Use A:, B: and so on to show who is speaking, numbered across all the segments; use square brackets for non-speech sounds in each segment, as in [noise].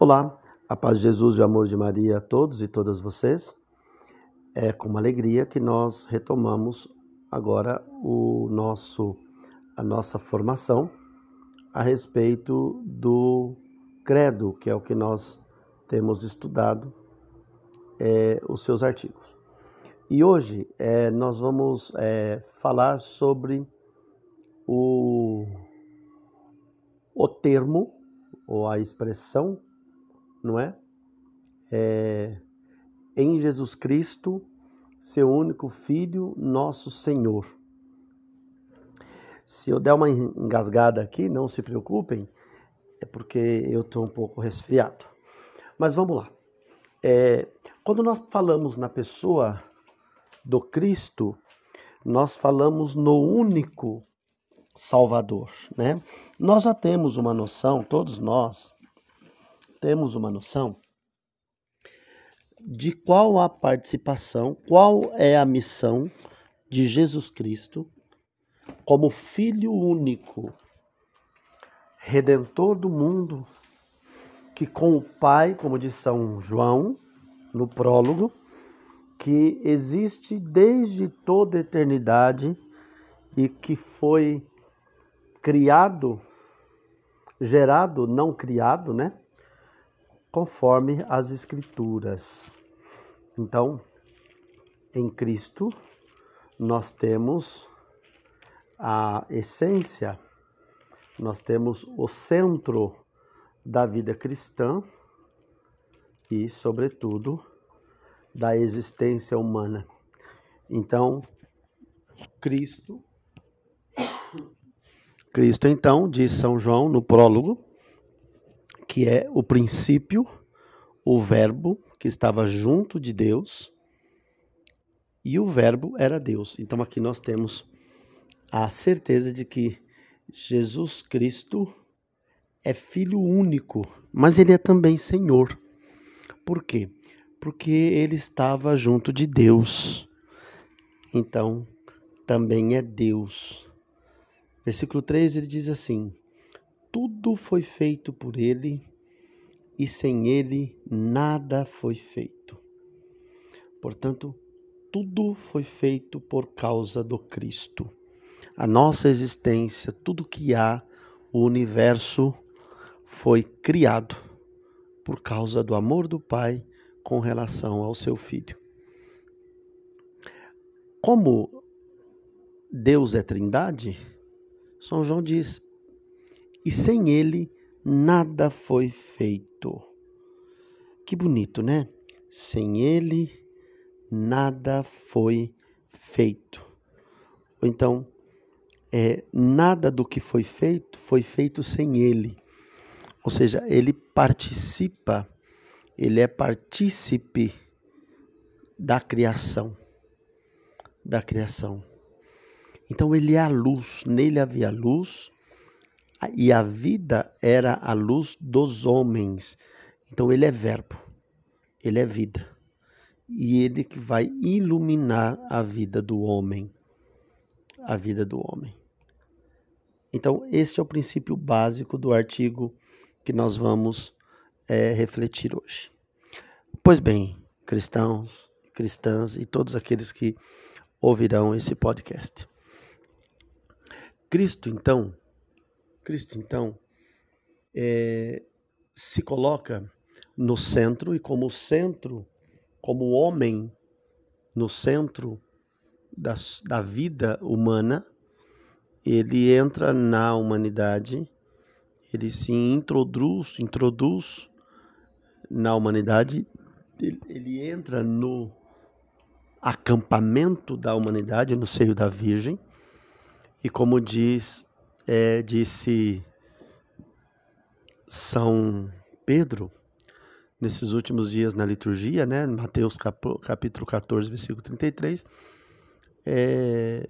A: Olá, a paz de Jesus e o amor de Maria a todos e todas vocês. É com uma alegria que nós retomamos agora o nosso a nossa formação a respeito do credo, que é o que nós temos estudado é, os seus artigos. E hoje é, nós vamos é, falar sobre o, o termo ou a expressão não é? é? Em Jesus Cristo, seu único Filho, nosso Senhor. Se eu der uma engasgada aqui, não se preocupem, é porque eu estou um pouco resfriado. Mas vamos lá. É, quando nós falamos na pessoa do Cristo, nós falamos no único Salvador, né? Nós já temos uma noção, todos nós, temos uma noção de qual a participação, qual é a missão de Jesus Cristo como Filho único, Redentor do mundo, que com o Pai, como diz São João no prólogo, que existe desde toda a eternidade e que foi criado, gerado, não criado, né? Conforme as Escrituras. Então, em Cristo, nós temos a essência, nós temos o centro da vida cristã e, sobretudo, da existência humana. Então, Cristo, [coughs] Cristo então, diz São João no prólogo, que é o princípio, o verbo que estava junto de Deus, e o verbo era Deus. Então aqui nós temos a certeza de que Jesus Cristo é filho único, mas ele é também Senhor. Por quê? Porque ele estava junto de Deus. Então, também é Deus. Versículo 3 ele diz assim: tudo foi feito por ele e sem ele nada foi feito. Portanto, tudo foi feito por causa do Cristo. A nossa existência, tudo que há, o universo foi criado por causa do amor do Pai com relação ao seu filho. Como Deus é Trindade, São João diz: e sem ele nada foi feito. Que bonito, né? Sem ele nada foi feito. Então, é, nada do que foi feito foi feito sem ele. Ou seja, ele participa, ele é partícipe da criação. Da criação. Então ele é a luz, nele havia luz, e a vida era a luz dos homens. Então ele é verbo, ele é vida. E ele que vai iluminar a vida do homem. A vida do homem. Então, este é o princípio básico do artigo que nós vamos é, refletir hoje. Pois bem, cristãos, cristãs e todos aqueles que ouvirão esse podcast. Cristo, então, Cristo, então, é, se coloca no centro e como centro, como homem no centro da, da vida humana, ele entra na humanidade, ele se introduz, introduz na humanidade, ele, ele entra no acampamento da humanidade, no seio da Virgem, e como diz é, disse São Pedro, nesses últimos dias na liturgia, né, Mateus capítulo 14, versículo 33, é,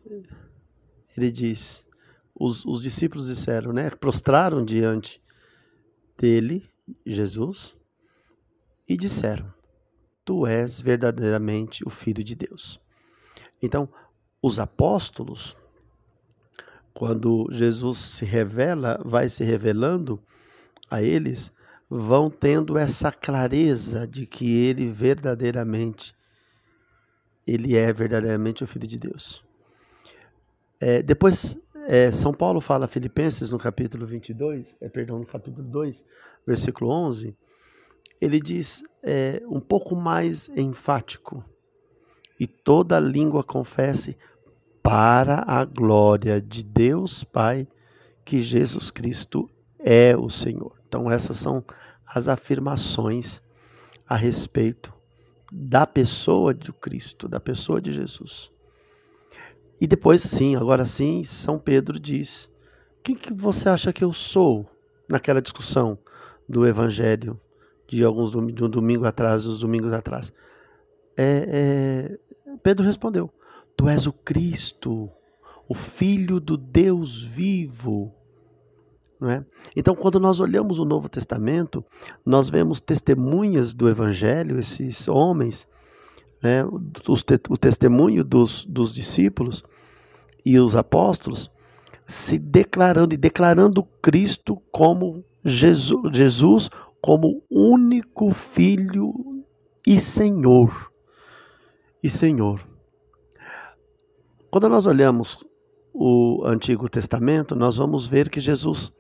A: ele diz, os, os discípulos disseram, né, prostraram diante dele, Jesus, e disseram, tu és verdadeiramente o Filho de Deus. Então, os apóstolos quando Jesus se revela, vai se revelando a eles, vão tendo essa clareza de que ele verdadeiramente ele é verdadeiramente o filho de Deus. É, depois é, São Paulo fala a Filipenses no capítulo 22, é, perdão, no capítulo 2, versículo 11, ele diz é, um pouco mais enfático, e toda língua confesse para a glória de Deus Pai que Jesus Cristo é o Senhor. Então, essas são as afirmações a respeito da pessoa de Cristo, da pessoa de Jesus. E depois, sim, agora sim, São Pedro diz: quem que você acha que eu sou? Naquela discussão do Evangelho de alguns do, do domingo atrás, dos domingos atrás. É, é, Pedro respondeu: Tu és o Cristo, o Filho do Deus vivo. Não é? Então, quando nós olhamos o Novo Testamento, nós vemos testemunhas do Evangelho, esses homens, né, o testemunho dos, dos discípulos e os apóstolos, se declarando e declarando Cristo como Jesus, Jesus como único Filho e Senhor. E Senhor. Quando nós olhamos o Antigo Testamento, nós vamos ver que Jesus,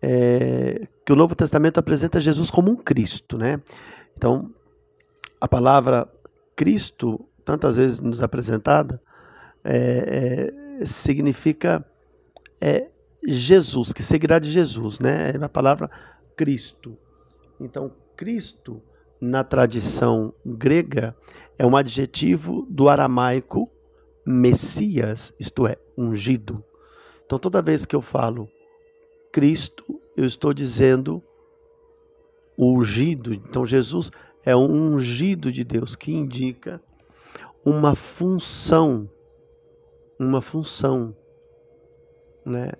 A: é, que o Novo Testamento apresenta Jesus como um Cristo, né? Então, a palavra Cristo, tantas vezes nos apresentada, é, é, significa é, Jesus, que seguirá de Jesus, né? É a palavra Cristo. Então, Cristo, na tradição grega, é um adjetivo do aramaico Messias, isto é, ungido. Então, toda vez que eu falo Cristo, eu estou dizendo ungido. Então, Jesus é um ungido de Deus que indica uma função, uma função, né,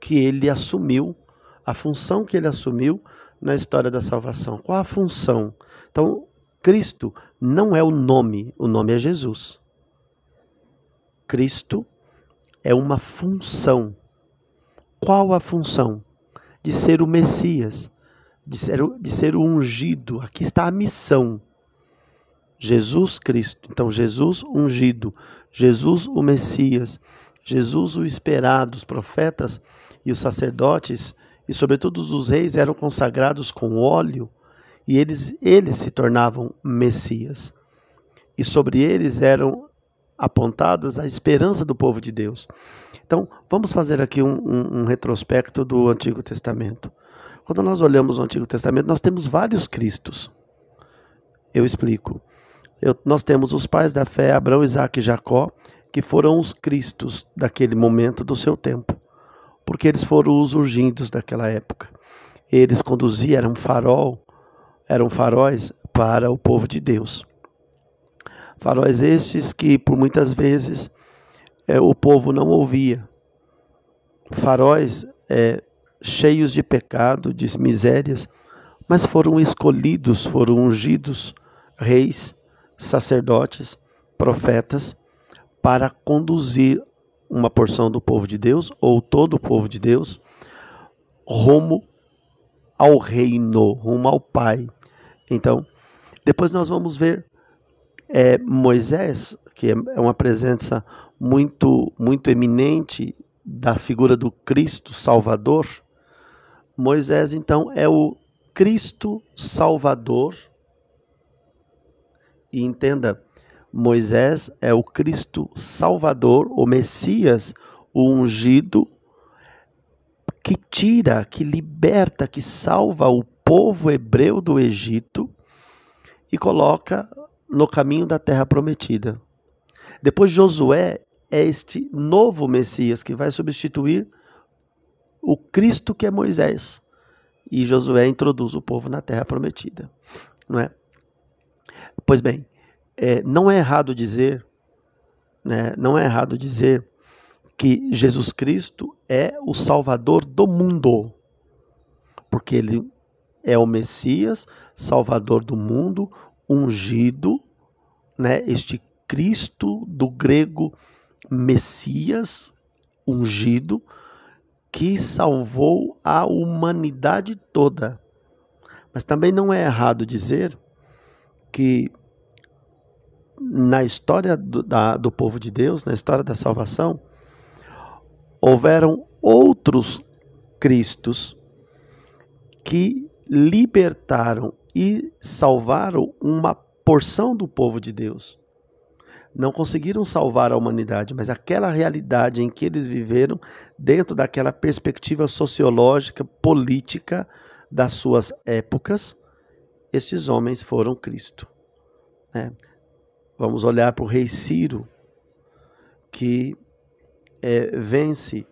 A: que ele assumiu, a função que ele assumiu na história da salvação. Qual a função? Então, Cristo não é o nome, o nome é Jesus. Cristo é uma função. Qual a função? De ser o Messias, de ser, de ser o ungido. Aqui está a missão. Jesus Cristo. Então, Jesus ungido, Jesus o Messias, Jesus o esperado, os profetas e os sacerdotes e sobretudo os reis eram consagrados com óleo e eles, eles se tornavam Messias. E sobre eles eram apontadas a esperança do povo de Deus. Então, vamos fazer aqui um, um, um retrospecto do Antigo Testamento. Quando nós olhamos o Antigo Testamento, nós temos vários Cristos. Eu explico. Eu, nós temos os pais da fé, Abraão, Isaac e Jacó, que foram os Cristos daquele momento do seu tempo porque eles foram os urgidos daquela época. Eles conduziam, eram farol, eram faróis para o povo de Deus. Faróis estes que por muitas vezes é, o povo não ouvia. Faróis é, cheios de pecado, de misérias, mas foram escolhidos, foram ungidos reis, sacerdotes, profetas, para conduzir uma porção do povo de Deus, ou todo o povo de Deus, rumo ao reino, rumo ao Pai. Então, depois nós vamos ver é, Moisés, que é uma presença muito, muito eminente da figura do Cristo Salvador. Moisés, então, é o Cristo Salvador. E entenda, Moisés é o Cristo Salvador, o Messias, o ungido, que tira, que liberta, que salva o povo hebreu do Egito e coloca no caminho da terra prometida. Depois Josué é este novo Messias que vai substituir o Cristo que é Moisés. E Josué introduz o povo na terra prometida, não é? Pois bem, é, não é errado dizer, né, não é errado dizer que Jesus Cristo é o Salvador do mundo, porque ele é o Messias, Salvador do mundo, ungido, né, este Cristo do grego Messias, ungido, que salvou a humanidade toda. Mas também não é errado dizer que na história do, da, do povo de Deus, na história da salvação, houveram outros Cristos que libertaram e salvaram uma porção do povo de Deus. Não conseguiram salvar a humanidade, mas aquela realidade em que eles viveram, dentro daquela perspectiva sociológica, política das suas épocas, estes homens foram Cristo. Né? Vamos olhar para o rei Ciro, que é, vence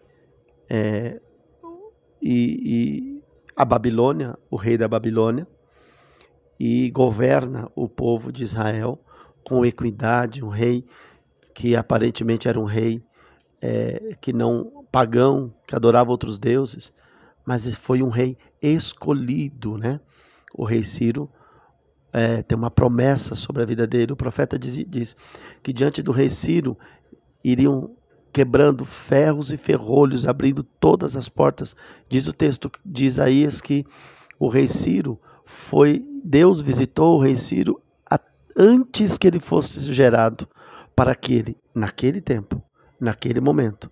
A: é, e, e a Babilônia, o rei da Babilônia, e governa o povo de Israel com equidade, um rei que aparentemente era um rei é, que não pagão, que adorava outros deuses, mas foi um rei escolhido, né? O rei Ciro é, tem uma promessa sobre a vida dele. O profeta diz, diz que diante do rei Ciro iriam quebrando ferros e ferrolhos, abrindo todas as portas. Diz o texto de Isaías que o rei Ciro foi, Deus visitou o rei Ciro antes que ele fosse gerado, para que ele, naquele tempo, naquele momento,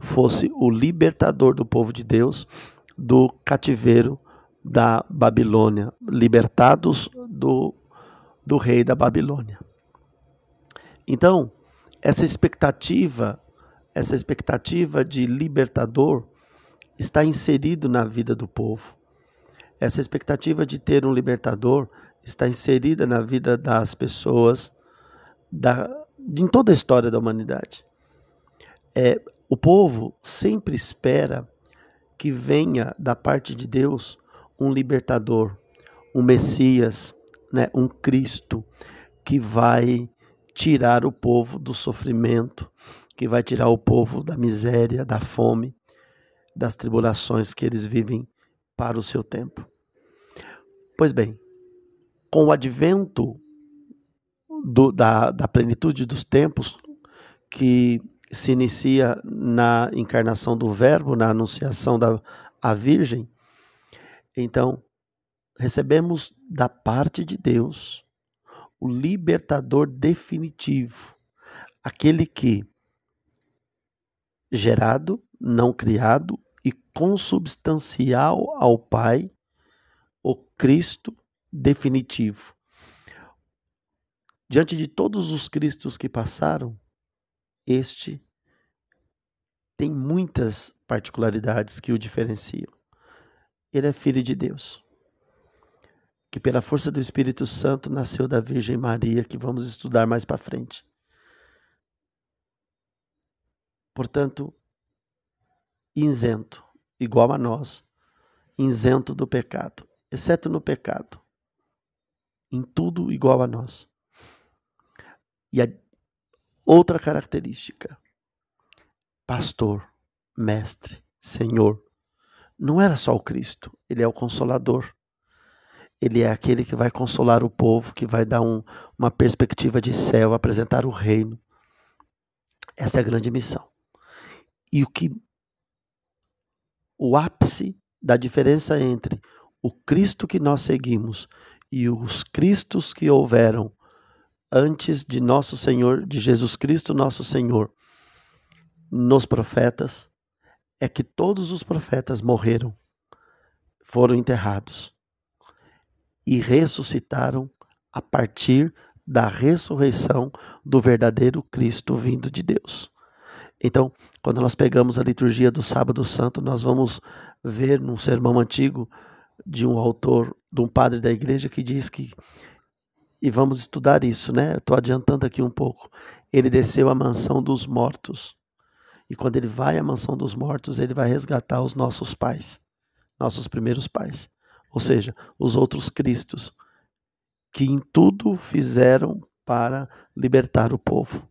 A: fosse o libertador do povo de Deus do cativeiro da Babilônia, libertados do, do rei da Babilônia. Então, essa expectativa, essa expectativa de libertador está inserido na vida do povo. Essa expectativa de ter um libertador está inserida na vida das pessoas da, em toda a história da humanidade. É, o povo sempre espera que venha da parte de Deus um libertador, um Messias, né, um Cristo que vai tirar o povo do sofrimento, que vai tirar o povo da miséria, da fome, das tribulações que eles vivem para o seu tempo. Pois bem, com o advento do, da, da plenitude dos tempos, que se inicia na encarnação do Verbo, na anunciação da a Virgem, então recebemos da parte de Deus o libertador definitivo, aquele que, gerado, não criado e consubstancial ao Pai, o Cristo definitivo. Diante de todos os Cristos que passaram, este tem muitas particularidades que o diferenciam. Ele é filho de Deus, que pela força do Espírito Santo nasceu da Virgem Maria, que vamos estudar mais para frente. Portanto, isento, igual a nós, isento do pecado, exceto no pecado em tudo igual a nós. E a outra característica, pastor, mestre, senhor, não era só o Cristo, ele é o consolador. Ele é aquele que vai consolar o povo, que vai dar um, uma perspectiva de céu, apresentar o reino. Essa é a grande missão. E o que o ápice da diferença entre o Cristo que nós seguimos e os Cristos que houveram antes de nosso Senhor, de Jesus Cristo, nosso Senhor, nos profetas, é que todos os profetas morreram, foram enterrados e ressuscitaram a partir da ressurreição do verdadeiro Cristo vindo de Deus. Então, quando nós pegamos a liturgia do Sábado Santo, nós vamos ver num sermão antigo de um autor, de um padre da igreja que diz que e vamos estudar isso, né? Estou adiantando aqui um pouco. Ele desceu à mansão dos mortos. E quando ele vai à mansão dos mortos, ele vai resgatar os nossos pais, nossos primeiros pais. Ou seja, os outros Cristos, que em tudo fizeram para libertar o povo,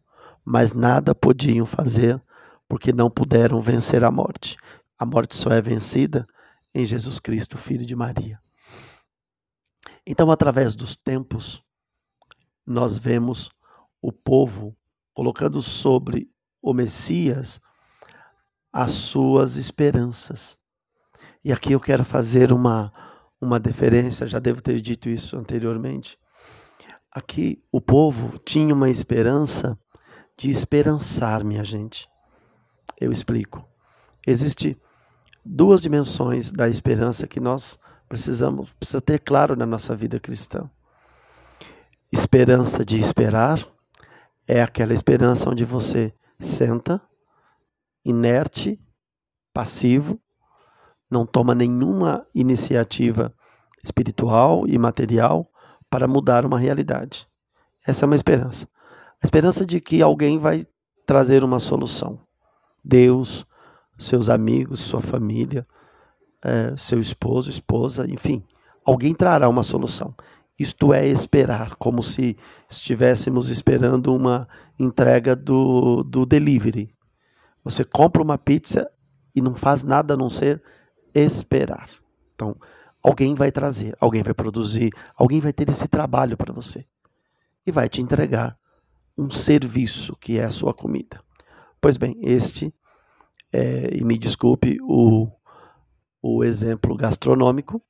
A: mas nada podiam fazer porque não puderam vencer a morte. A morte só é vencida em Jesus Cristo, filho de Maria. Então, através dos tempos, nós vemos o povo colocando sobre o Messias as suas esperanças. E aqui eu quero fazer uma, uma deferência, já devo ter dito isso anteriormente. Aqui o povo tinha uma esperança de esperançar, minha gente. Eu explico. Existe duas dimensões da esperança que nós precisamos precisa ter claro na nossa vida cristã. Esperança de esperar é aquela esperança onde você senta inerte, passivo, não toma nenhuma iniciativa espiritual e material para mudar uma realidade. Essa é uma esperança. A esperança de que alguém vai trazer uma solução. Deus, seus amigos, sua família, é, seu esposo, esposa, enfim, alguém trará uma solução. Isto é esperar, como se estivéssemos esperando uma entrega do, do delivery. Você compra uma pizza e não faz nada a não ser esperar. Então, alguém vai trazer, alguém vai produzir, alguém vai ter esse trabalho para você e vai te entregar um serviço que é a sua comida. Pois bem, este, é, e me desculpe o, o exemplo gastronômico,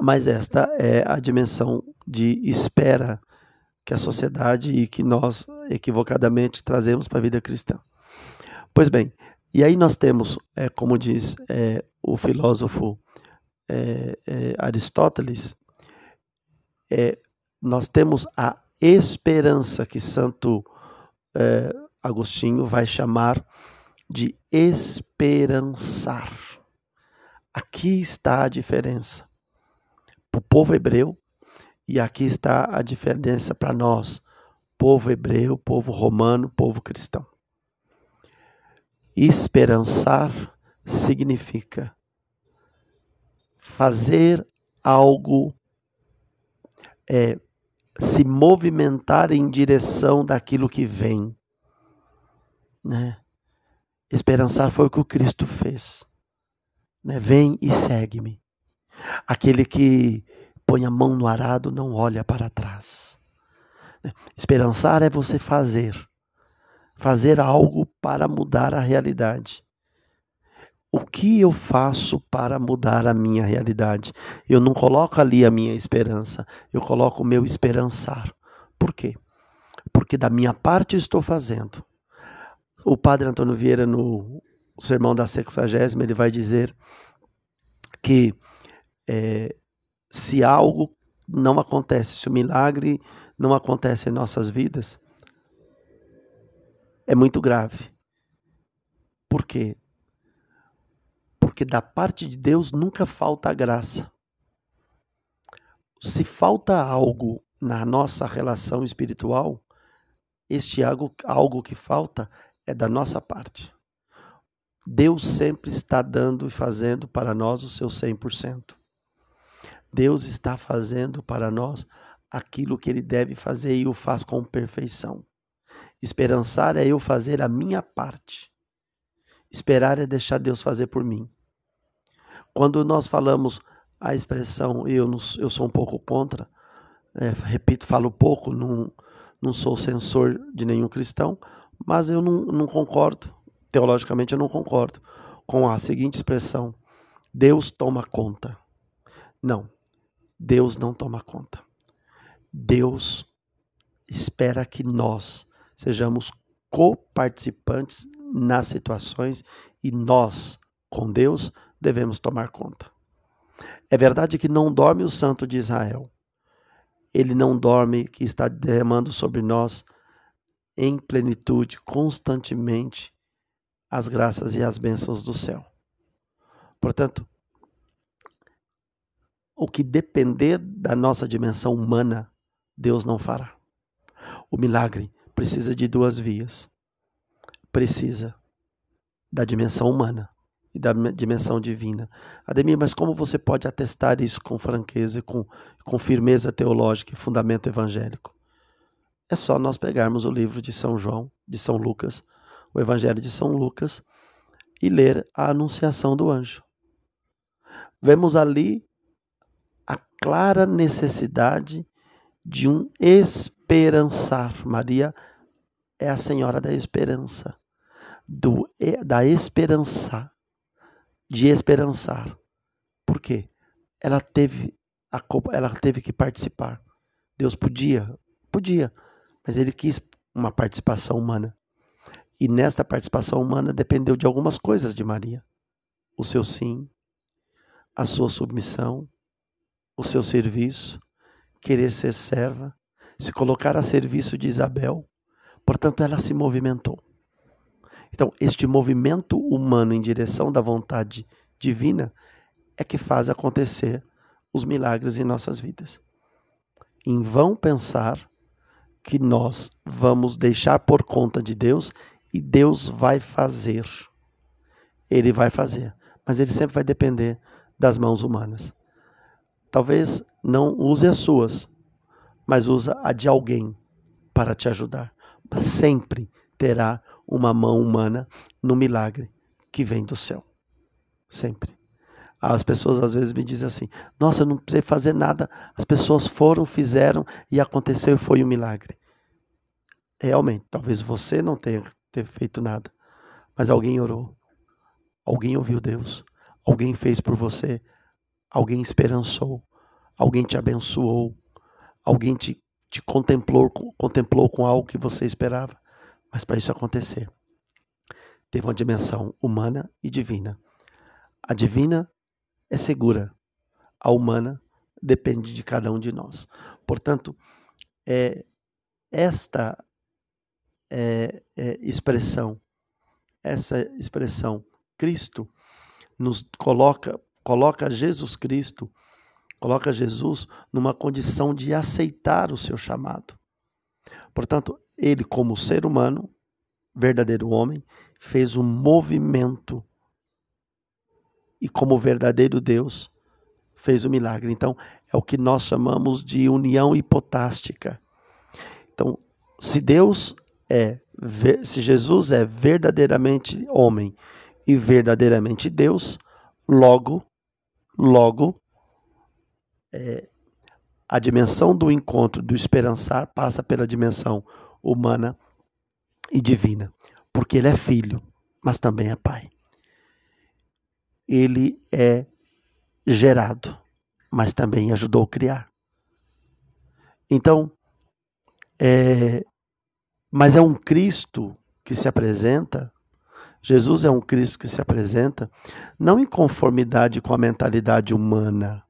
A: mas esta é a dimensão de espera que a sociedade e que nós equivocadamente trazemos para a vida cristã. Pois bem, e aí nós temos, é, como diz é, o filósofo é, é Aristóteles, é, nós temos a esperança que Santo é, Agostinho vai chamar de esperançar. Aqui está a diferença para o povo hebreu e aqui está a diferença para nós, povo hebreu, povo romano, povo cristão. Esperançar significa fazer algo, é, se movimentar em direção daquilo que vem. Né? Esperançar foi o que o Cristo fez. Né? Vem e segue-me. Aquele que põe a mão no arado não olha para trás. Né? Esperançar é você fazer fazer algo para mudar a realidade. O que eu faço para mudar a minha realidade? Eu não coloco ali a minha esperança, eu coloco o meu esperançar. Por quê? Porque da minha parte estou fazendo. O padre Antônio Vieira, no sermão da sexagésima, ele vai dizer que é, se algo não acontece, se o milagre não acontece em nossas vidas, é muito grave. Por quê? Porque da parte de Deus nunca falta graça. Se falta algo na nossa relação espiritual, este algo, algo que falta é da nossa parte. Deus sempre está dando e fazendo para nós o seu 100%. Deus está fazendo para nós aquilo que ele deve fazer e o faz com perfeição. Esperançar é eu fazer a minha parte. Esperar é deixar Deus fazer por mim. Quando nós falamos a expressão eu, não, eu sou um pouco contra, é, repito, falo pouco, não, não sou censor de nenhum cristão, mas eu não, não concordo, teologicamente eu não concordo com a seguinte expressão: Deus toma conta. Não, Deus não toma conta. Deus espera que nós sejamos coparticipantes nas situações e nós, com Deus, devemos tomar conta. É verdade que não dorme o santo de Israel. Ele não dorme, que está derramando sobre nós em plenitude, constantemente, as graças e as bênçãos do céu. Portanto, o que depender da nossa dimensão humana, Deus não fará. O milagre precisa de duas vias. Precisa da dimensão humana e da dimensão divina. Ademir, mas como você pode atestar isso com franqueza, com, com firmeza teológica e fundamento evangélico? É só nós pegarmos o livro de São João, de São Lucas, o Evangelho de São Lucas, e ler a anunciação do anjo. Vemos ali a clara necessidade de um esperançar. Maria é a senhora da esperança, do, da esperança, de esperançar. Por quê? ela teve a, ela teve que participar. Deus podia, podia, mas ele quis uma participação humana. E nesta participação humana dependeu de algumas coisas de Maria: o seu sim, a sua submissão, o seu serviço, querer ser serva, se colocar a serviço de Isabel. Portanto, ela se movimentou. Então, este movimento humano em direção da vontade divina é que faz acontecer os milagres em nossas vidas. Em vão pensar que nós vamos deixar por conta de Deus e Deus vai fazer. Ele vai fazer, mas ele sempre vai depender das mãos humanas. Talvez não use as suas, mas usa a de alguém para te ajudar. Mas sempre terá uma mão humana no milagre que vem do céu. Sempre. As pessoas às vezes me dizem assim: Nossa, eu não precisei fazer nada. As pessoas foram, fizeram e aconteceu e foi um milagre. Realmente, talvez você não tenha ter feito nada, mas alguém orou, alguém ouviu Deus, alguém fez por você, alguém esperançou, alguém te abençoou, alguém te, te contemplou, contemplou com algo que você esperava. Mas para isso acontecer, teve uma dimensão humana e divina. A divina é segura, a humana depende de cada um de nós. Portanto, é, esta é, é, expressão, essa expressão Cristo nos coloca coloca Jesus Cristo, coloca Jesus numa condição de aceitar o seu chamado. Portanto, ele como ser humano, verdadeiro homem, fez um movimento e como verdadeiro Deus fez o milagre. Então, é o que nós chamamos de união hipotástica. Então, se Deus é, se Jesus é verdadeiramente homem e verdadeiramente Deus, logo, logo, é, a dimensão do encontro, do esperançar, passa pela dimensão humana e divina, porque ele é filho, mas também é pai. Ele é gerado, mas também ajudou a criar. Então, é, mas é um Cristo que se apresenta, Jesus é um Cristo que se apresenta, não em conformidade com a mentalidade humana,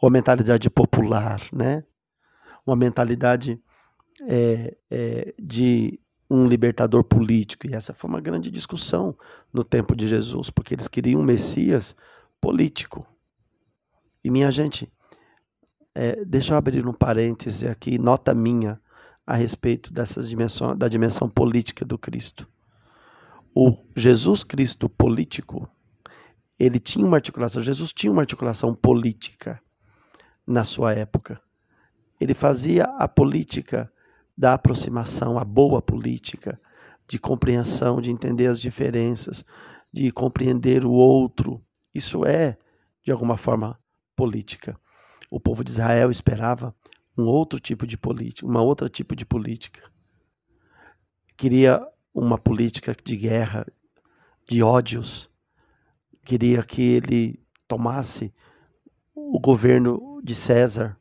A: ou a mentalidade popular, né? Uma mentalidade é, é, de um libertador político. E essa foi uma grande discussão no tempo de Jesus, porque eles queriam um Messias político. E minha gente, é, deixa eu abrir um parêntese aqui, nota minha a respeito dessas dimensões, da dimensão política do Cristo. O Jesus Cristo político, ele tinha uma articulação, Jesus tinha uma articulação política na sua época. Ele fazia a política da aproximação, a boa política, de compreensão, de entender as diferenças, de compreender o outro. Isso é, de alguma forma, política. O povo de Israel esperava um outro tipo de política, uma outra tipo de política. Queria uma política de guerra, de ódios. Queria que ele tomasse o governo de César.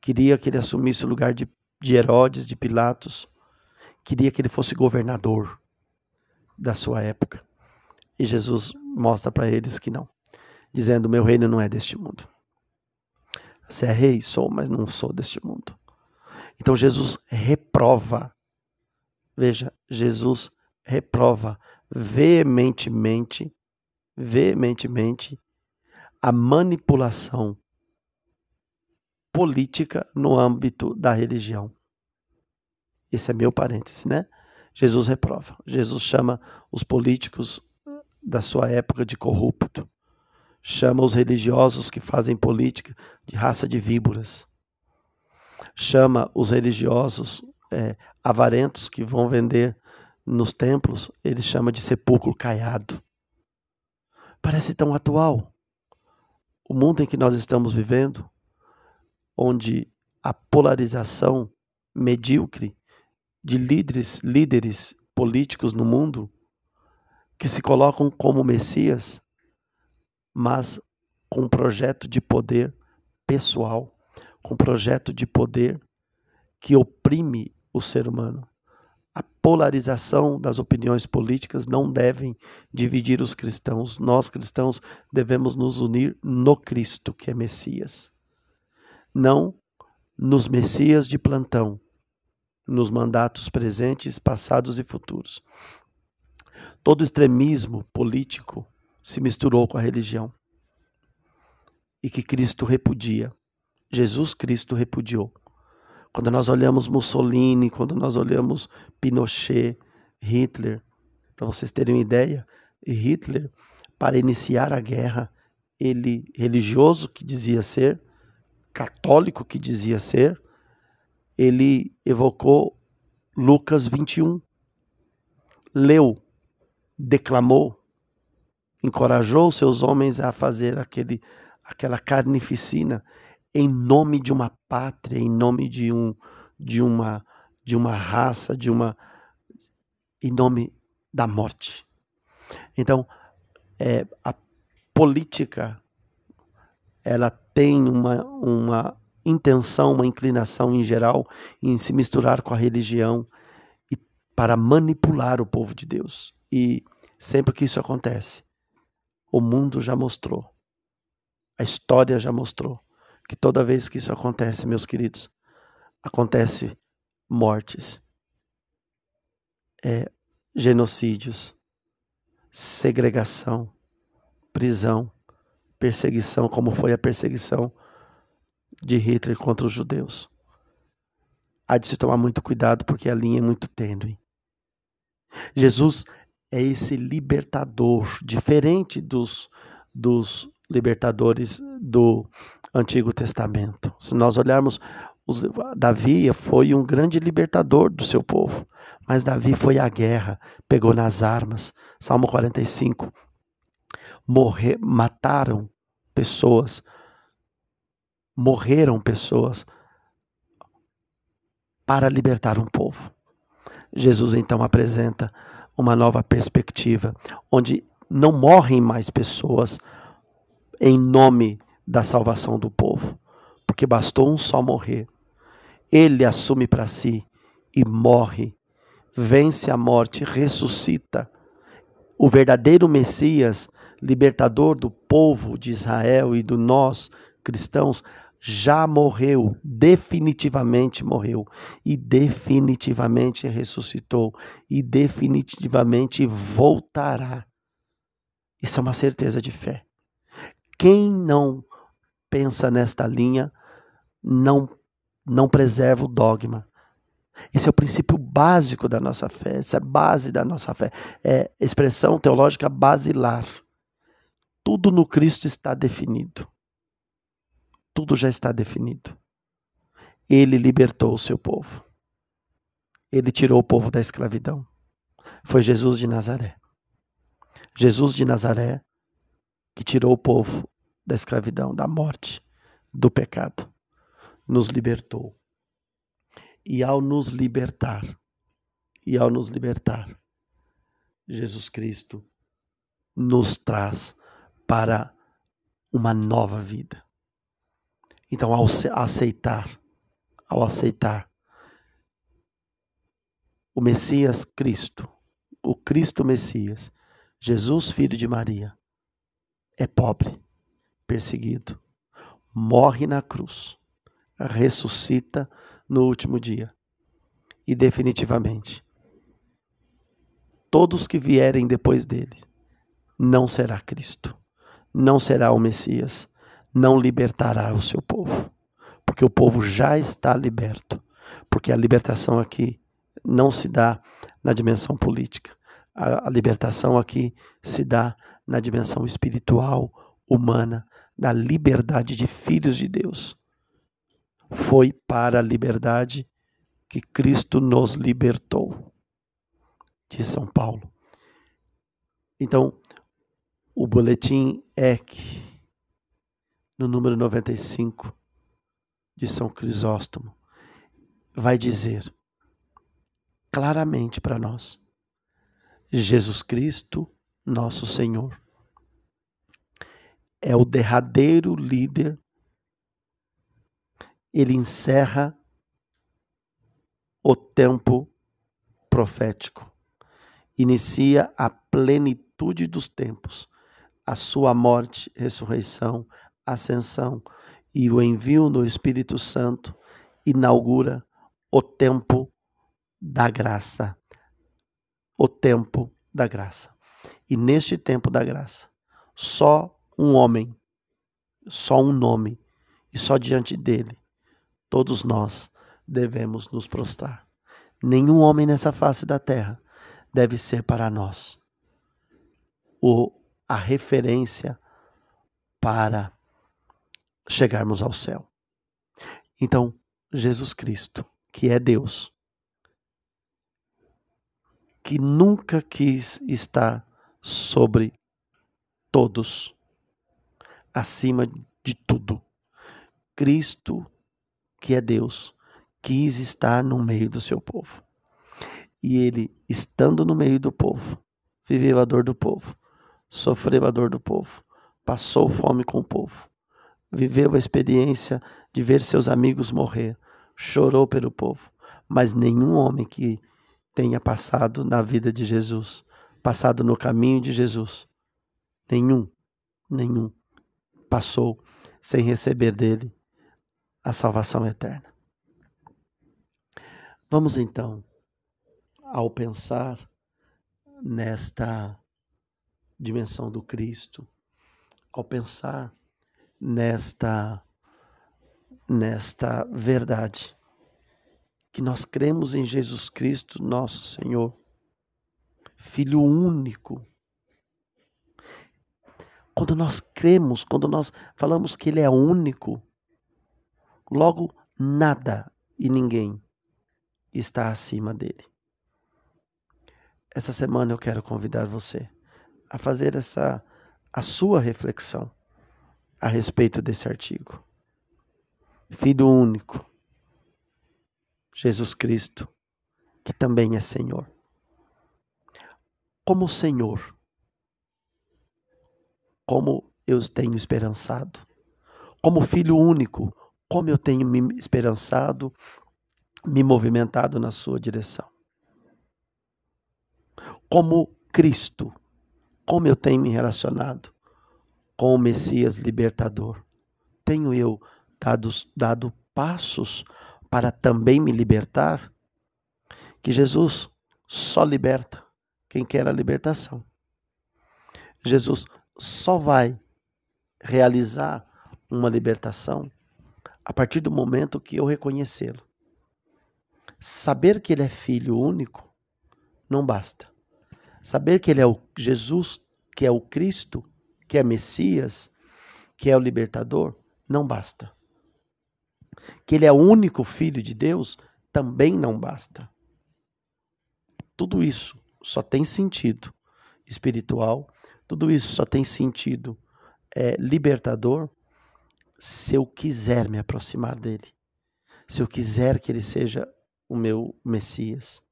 A: Queria que ele assumisse o lugar de, de Herodes, de Pilatos. Queria que ele fosse governador da sua época. E Jesus mostra para eles que não, dizendo: Meu reino não é deste mundo. Você é rei? Sou, mas não sou deste mundo. Então Jesus reprova. Veja, Jesus reprova veementemente, veementemente a manipulação política no âmbito da religião. Esse é meu parêntese, né? Jesus reprova. Jesus chama os políticos da sua época de corrupto chama os religiosos que fazem política de raça de víboras, chama os religiosos é, avarentos que vão vender nos templos, ele chama de sepulcro caiado. Parece tão atual. O mundo em que nós estamos vivendo, onde a polarização medíocre de líderes, líderes políticos no mundo que se colocam como messias, mas com um projeto de poder pessoal, com um projeto de poder que oprime o ser humano. A polarização das opiniões políticas não devem dividir os cristãos. Nós cristãos devemos nos unir no Cristo, que é Messias. Não nos Messias de plantão, nos mandatos presentes, passados e futuros. Todo extremismo político se misturou com a religião e que Cristo repudia. Jesus Cristo repudiou. Quando nós olhamos Mussolini, quando nós olhamos Pinochet, Hitler, para vocês terem uma ideia, Hitler, para iniciar a guerra, ele religioso que dizia ser, católico que dizia ser, ele evocou Lucas 21. Leu, declamou, encorajou seus homens a fazer aquele, aquela carnificina em nome de uma pátria, em nome de um de uma de uma raça, de uma em nome da morte. Então, é, a política ela tem uma, uma intenção, uma inclinação em geral em se misturar com a religião e para manipular o povo de Deus. E sempre que isso acontece, o mundo já mostrou, a história já mostrou que toda vez que isso acontece, meus queridos, acontece mortes, é, genocídios, segregação, prisão, perseguição, como foi a perseguição de Hitler contra os judeus. Há de se tomar muito cuidado porque a linha é muito tênue. Jesus é esse libertador, diferente dos, dos libertadores do Antigo Testamento. Se nós olharmos, os, Davi foi um grande libertador do seu povo, mas Davi foi à guerra, pegou nas armas. Salmo 45. Morrer, mataram pessoas, morreram pessoas para libertar um povo. Jesus então apresenta uma nova perspectiva, onde não morrem mais pessoas em nome da salvação do povo, porque bastou um só morrer. Ele assume para si e morre, vence a morte, ressuscita. O verdadeiro Messias, libertador do povo de Israel e do nós cristãos, já morreu, definitivamente morreu, e definitivamente ressuscitou, e definitivamente voltará. Isso é uma certeza de fé. Quem não pensa nesta linha não não preserva o dogma. Esse é o princípio básico da nossa fé, essa é a base da nossa fé. É expressão teológica basilar. Tudo no Cristo está definido. Tudo já está definido. Ele libertou o seu povo. Ele tirou o povo da escravidão. Foi Jesus de Nazaré. Jesus de Nazaré que tirou o povo da escravidão, da morte, do pecado, nos libertou. E ao nos libertar, e ao nos libertar, Jesus Cristo nos traz para uma nova vida. Então, ao aceitar, ao aceitar o Messias Cristo, o Cristo Messias, Jesus, filho de Maria, é pobre, perseguido, morre na cruz, ressuscita no último dia. E definitivamente, todos que vierem depois dele não será Cristo, não será o Messias, não libertará o seu povo, porque o povo já está liberto, porque a libertação aqui não se dá na dimensão política, a, a libertação aqui se dá na dimensão espiritual, humana, na liberdade de filhos de Deus. Foi para a liberdade que Cristo nos libertou, de São Paulo. Então, o boletim EC, no número 95 de São Crisóstomo, vai dizer claramente para nós: Jesus Cristo, nosso Senhor, é o derradeiro líder. Ele encerra o tempo profético. Inicia a plenitude dos tempos, a sua morte, ressurreição, ascensão e o envio do Espírito Santo inaugura o tempo da graça. O tempo da graça. E neste tempo da graça, só um homem, só um nome, e só diante dele, todos nós devemos nos prostrar. Nenhum homem nessa face da terra deve ser para nós o, a referência para chegarmos ao céu. Então, Jesus Cristo, que é Deus, que nunca quis estar sobre todos, acima de tudo. Cristo, que é Deus, quis estar no meio do seu povo. E ele, estando no meio do povo, viveu a dor do povo, sofreu a dor do povo, passou fome com o povo, viveu a experiência de ver seus amigos morrer, chorou pelo povo. Mas nenhum homem que tenha passado na vida de Jesus, passado no caminho de Jesus, nenhum, nenhum passou sem receber dele a salvação eterna. Vamos então, ao pensar nesta dimensão do Cristo, ao pensar nesta nesta verdade que nós cremos em Jesus Cristo, nosso Senhor, Filho único. Quando nós cremos, quando nós falamos que Ele é único, logo nada e ninguém está acima dele. Essa semana eu quero convidar você a fazer essa a sua reflexão a respeito desse artigo. Filho único, Jesus Cristo, que também é Senhor. Como Senhor, como eu tenho esperançado. Como filho único, como eu tenho me esperançado me movimentado na sua direção. Como Cristo, como eu tenho me relacionado com o Messias libertador? Tenho eu dado, dado passos para também me libertar? Que Jesus só liberta quem quer a libertação. Jesus só vai realizar uma libertação a partir do momento que eu reconhecê-lo. Saber que ele é filho único não basta. Saber que ele é o Jesus, que é o Cristo, que é Messias, que é o libertador, não basta. Que ele é o único filho de Deus também não basta. Tudo isso só tem sentido espiritual, tudo isso só tem sentido é, libertador se eu quiser me aproximar dele, se eu quiser que ele seja o meu Messias.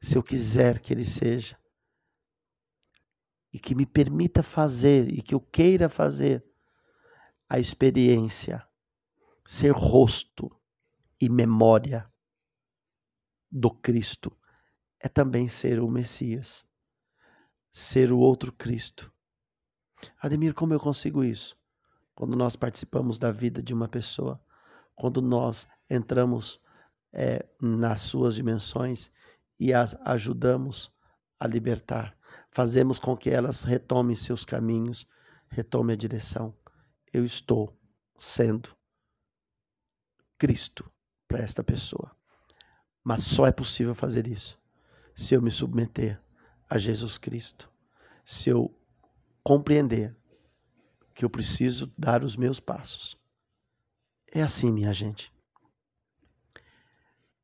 A: Se eu quiser que ele seja. E que me permita fazer e que eu queira fazer a experiência, ser rosto e memória do Cristo, é também ser o Messias, ser o outro Cristo. Ademir, como eu consigo isso? Quando nós participamos da vida de uma pessoa, quando nós entramos é, nas suas dimensões e as ajudamos a libertar. Fazemos com que elas retomem seus caminhos, retomem a direção. Eu estou sendo Cristo para esta pessoa. Mas só é possível fazer isso se eu me submeter a Jesus Cristo, se eu compreender que eu preciso dar os meus passos. É assim, minha gente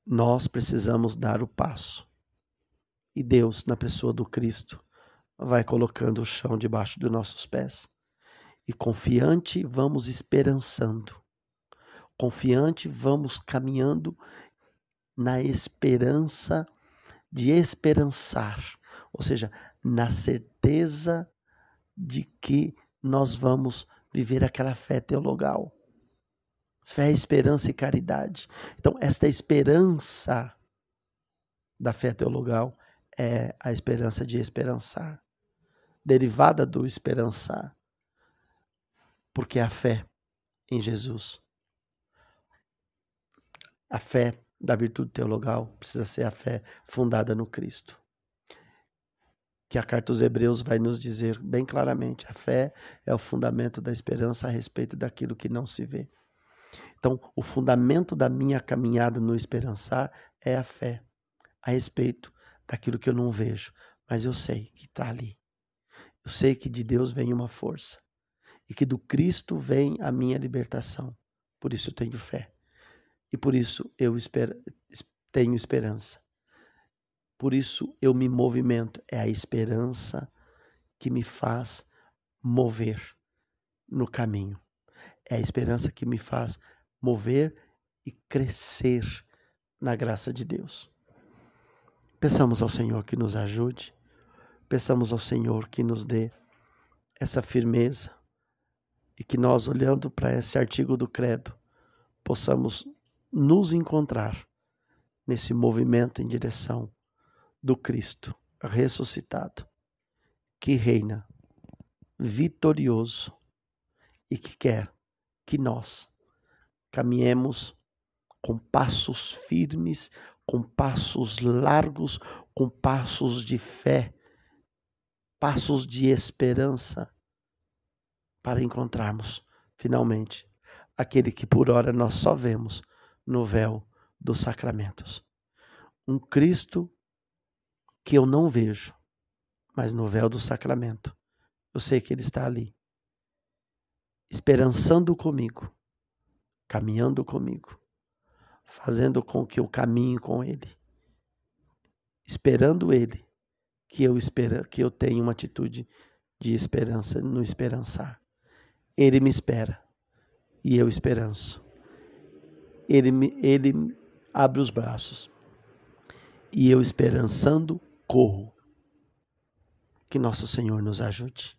A: nós precisamos dar o passo. E Deus, na pessoa do Cristo, vai colocando o chão debaixo dos nossos pés. E confiante vamos esperançando. Confiante vamos caminhando na esperança de esperançar, ou seja, na certeza de que nós vamos viver aquela fé teologal. Fé, esperança e caridade. Então, esta esperança da fé teologal é a esperança de esperançar, derivada do esperançar, porque a fé em Jesus, a fé da virtude teologal precisa ser a fé fundada no Cristo. Que a carta aos Hebreus vai nos dizer bem claramente: a fé é o fundamento da esperança a respeito daquilo que não se vê. Então, o fundamento da minha caminhada no esperançar é a fé a respeito daquilo que eu não vejo, mas eu sei que está ali. Eu sei que de Deus vem uma força e que do Cristo vem a minha libertação. Por isso eu tenho fé. E por isso eu tenho esperança. Por isso eu me movimento. É a esperança que me faz mover no caminho. É a esperança que me faz mover e crescer na graça de Deus. Peçamos ao Senhor que nos ajude, peçamos ao Senhor que nos dê essa firmeza e que nós, olhando para esse artigo do Credo, possamos nos encontrar nesse movimento em direção do Cristo ressuscitado, que reina vitorioso e que quer que nós caminhemos com passos firmes, com passos largos, com passos de fé, passos de esperança, para encontrarmos finalmente aquele que por ora nós só vemos no véu dos sacramentos. Um Cristo que eu não vejo, mas no véu do sacramento eu sei que ele está ali, esperançando comigo caminhando comigo, fazendo com que eu caminhe com Ele, esperando Ele, que eu espera, que eu tenha uma atitude de esperança no esperançar. Ele me espera e eu esperanço. Ele, me, ele abre os braços e eu esperançando corro. Que nosso Senhor nos ajude.